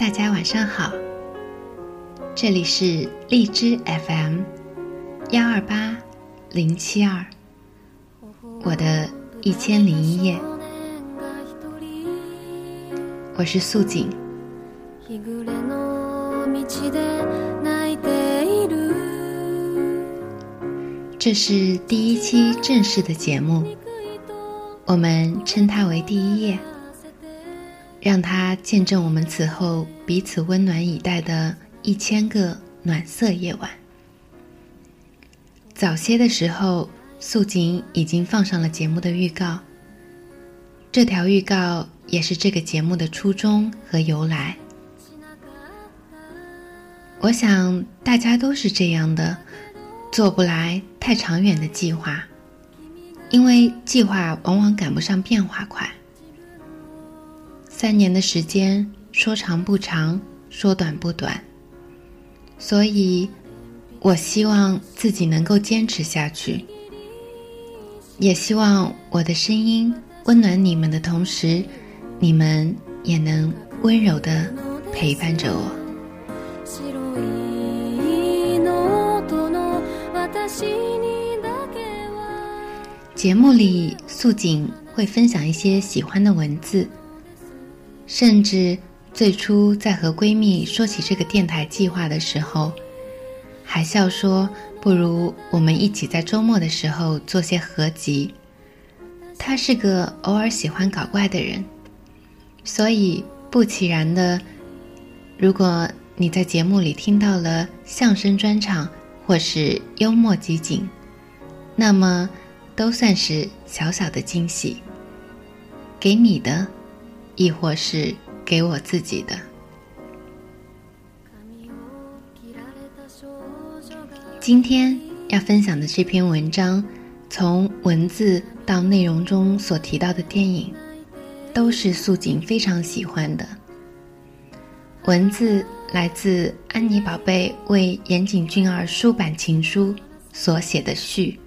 大家晚上好，这里是荔枝 FM 幺二八零七二，我的一千零一夜，我是素锦。这是第一期正式的节目，我们称它为第一页，让它见证我们此后彼此温暖以待的一千个暖色夜晚。早些的时候，素锦已经放上了节目的预告，这条预告也是这个节目的初衷和由来。我想大家都是这样的。做不来太长远的计划，因为计划往往赶不上变化快。三年的时间说长不长，说短不短，所以，我希望自己能够坚持下去，也希望我的声音温暖你们的同时，你们也能温柔的陪伴着我。节目里，素锦会分享一些喜欢的文字，甚至最初在和闺蜜说起这个电台计划的时候，还笑说：“不如我们一起在周末的时候做些合集。”她是个偶尔喜欢搞怪的人，所以不其然的，如果你在节目里听到了相声专场或是幽默集锦，那么。都算是小小的惊喜，给你的，亦或是给我自己的。今天要分享的这篇文章，从文字到内容中所提到的电影，都是素锦非常喜欢的。文字来自安妮宝贝为岩井俊二书版情书所写的序。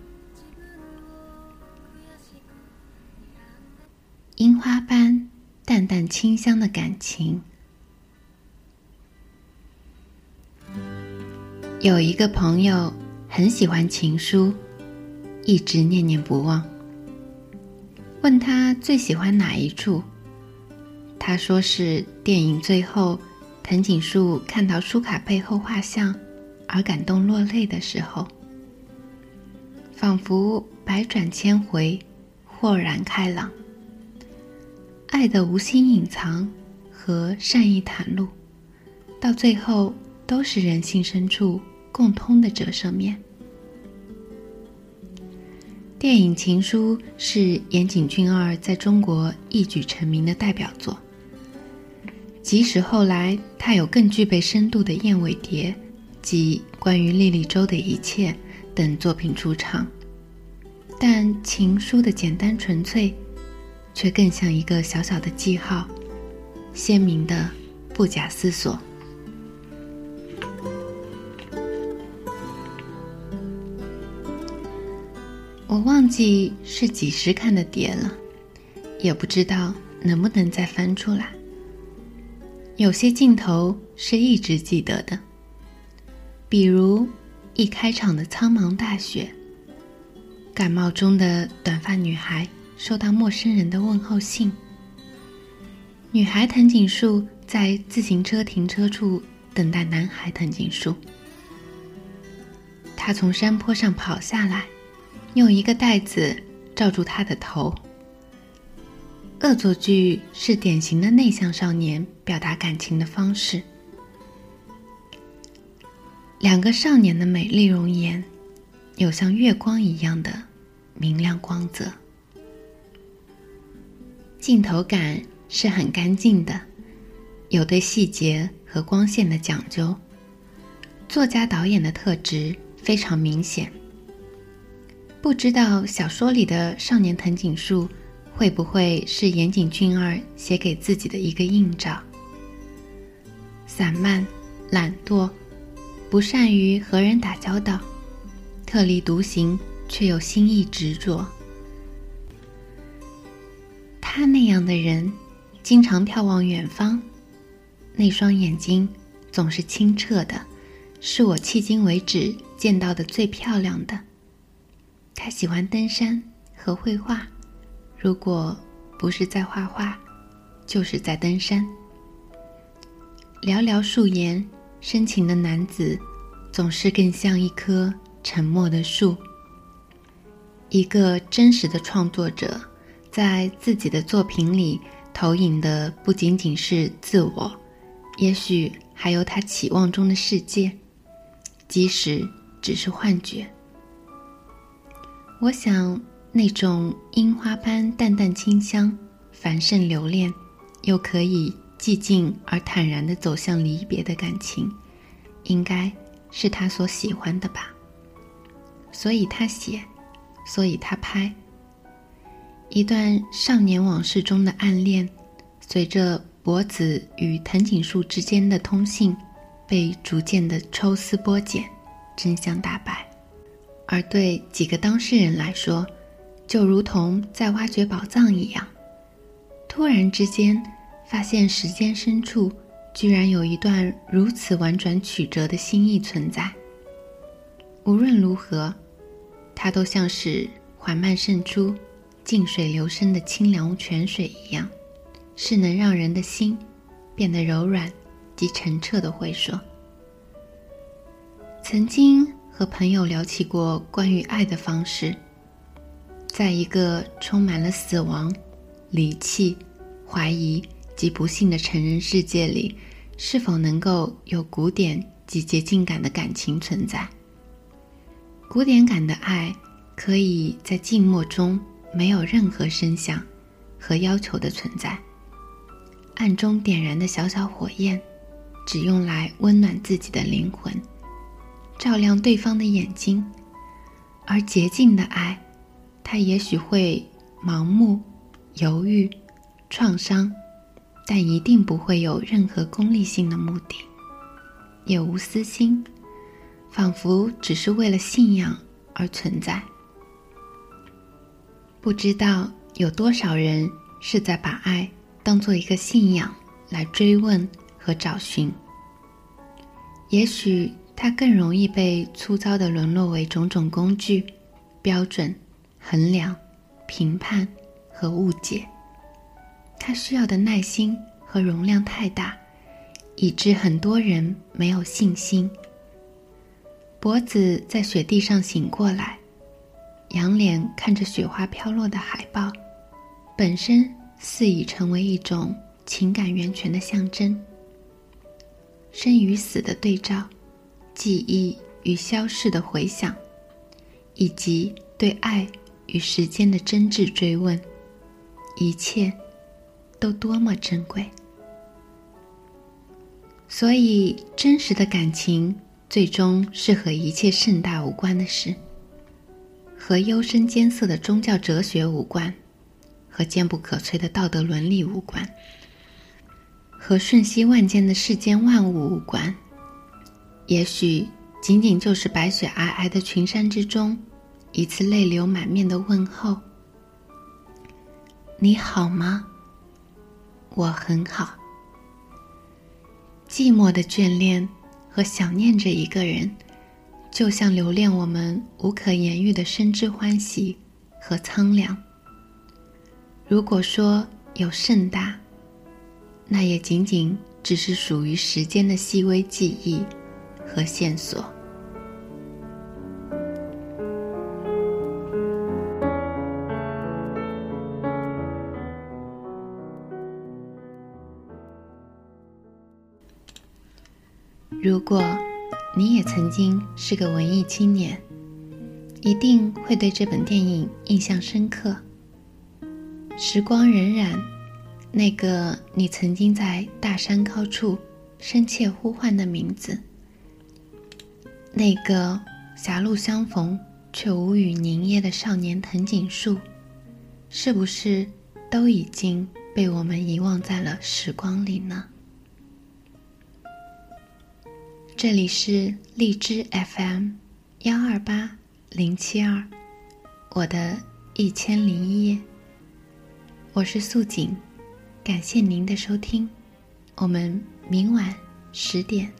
樱花般淡淡清香的感情。有一个朋友很喜欢情书，一直念念不忘。问他最喜欢哪一处，他说是电影最后，藤井树看到书卡背后画像而感动落泪的时候，仿佛百转千回，豁然开朗。爱的无心隐藏和善意袒露，到最后都是人性深处共通的折射面。电影《情书》是岩井俊二在中国一举成名的代表作。即使后来他有更具备深度的《燕尾蝶》及关于莉莉周的一切等作品出场，但《情书》的简单纯粹。却更像一个小小的记号，鲜明的，不假思索。我忘记是几时看的碟了，也不知道能不能再翻出来。有些镜头是一直记得的，比如一开场的苍茫大雪，感冒中的短发女孩。收到陌生人的问候信。女孩藤井树在自行车停车处等待男孩藤井树。他从山坡上跑下来，用一个袋子罩住他的头。恶作剧是典型的内向少年表达感情的方式。两个少年的美丽容颜，有像月光一样的明亮光泽。镜头感是很干净的，有对细节和光线的讲究。作家导演的特质非常明显。不知道小说里的少年藤井树会不会是岩井俊二写给自己的一个映照？散漫、懒惰，不善于和人打交道，特立独行却又心意执着。的人，经常眺望远方，那双眼睛总是清澈的，是我迄今为止见到的最漂亮的。他喜欢登山和绘画，如果不是在画画，就是在登山。寥寥数言，深情的男子，总是更像一棵沉默的树。一个真实的创作者，在自己的作品里投影的不仅仅是自我，也许还有他期望中的世界，即使只是幻觉。我想，那种樱花般淡淡清香、繁盛留恋，又可以寂静而坦然的走向离别的感情，应该是他所喜欢的吧。所以他写。所以他拍一段少年往事中的暗恋，随着博子与藤井树之间的通信，被逐渐的抽丝剥茧，真相大白。而对几个当事人来说，就如同在挖掘宝藏一样，突然之间发现时间深处居然有一段如此婉转曲折的心意存在。无论如何。它都像是缓慢渗出、静水流深的清凉泉水一样，是能让人的心变得柔软及澄澈的会说。曾经和朋友聊起过关于爱的方式，在一个充满了死亡、离弃、怀疑及不幸的成人世界里，是否能够有古典及洁净感的感情存在？古典感的爱，可以在静默中没有任何声响和要求的存在，暗中点燃的小小火焰，只用来温暖自己的灵魂，照亮对方的眼睛。而洁净的爱，它也许会盲目、犹豫、创伤，但一定不会有任何功利性的目的，也无私心。仿佛只是为了信仰而存在。不知道有多少人是在把爱当做一个信仰来追问和找寻。也许它更容易被粗糙的沦落为种种工具、标准、衡量、评判和误解。它需要的耐心和容量太大，以致很多人没有信心。博子在雪地上醒过来，仰脸看着雪花飘落的海报，本身似已成为一种情感源泉的象征。生与死的对照，记忆与消逝的回响，以及对爱与时间的真挚追问，一切都多么珍贵。所以，真实的感情。最终是和一切盛大无关的事，和幽深艰涩的宗教哲学无关，和坚不可摧的道德伦理无关，和瞬息万间的世间万物无关。也许仅仅就是白雪皑皑的群山之中，一次泪流满面的问候：“你好吗？我很好。”寂寞的眷恋。和想念着一个人，就像留恋我们无可言喻的深知欢喜和苍凉。如果说有盛大，那也仅仅只是属于时间的细微记忆和线索。如果你也曾经是个文艺青年，一定会对这本电影印象深刻。时光荏苒，那个你曾经在大山高处深切呼唤的名字，那个狭路相逢却无语凝噎的少年藤井树，是不是都已经被我们遗忘在了时光里呢？这里是荔枝 FM 幺二八零七二，我的一千零一夜。我是素锦，感谢您的收听，我们明晚十点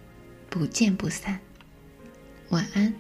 不见不散。晚安。